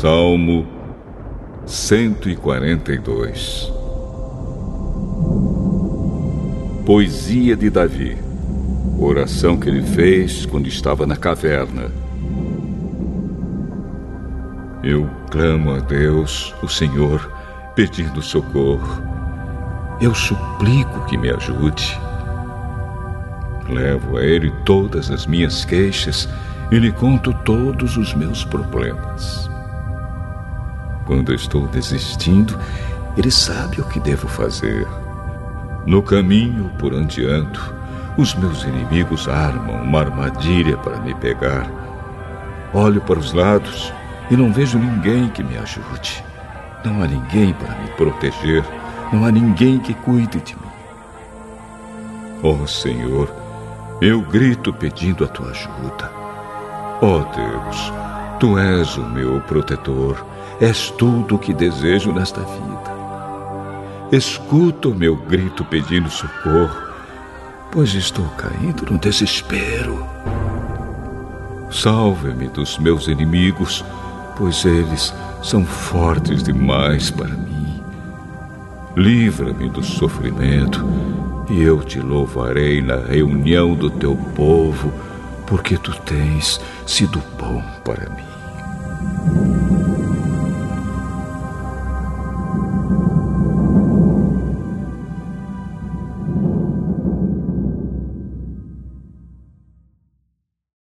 Salmo 142 Poesia de Davi. Oração que ele fez quando estava na caverna. Eu clamo a Deus, o Senhor, pedindo socorro. Eu suplico que me ajude. Levo a Ele todas as minhas queixas e lhe conto todos os meus problemas. Quando estou desistindo, Ele sabe o que devo fazer. No caminho por onde ando, os meus inimigos armam uma armadilha para me pegar. Olho para os lados e não vejo ninguém que me ajude. Não há ninguém para me proteger. Não há ninguém que cuide de mim. Oh Senhor, eu grito pedindo a tua ajuda. Oh Deus, tu és o meu protetor, és tudo o que desejo nesta vida. Escuta o meu grito pedindo socorro, pois estou caindo no desespero. Salve-me dos meus inimigos, pois eles são fortes demais para mim. Livra-me do sofrimento e eu te louvarei na reunião do teu povo, porque tu tens sido bom para mim.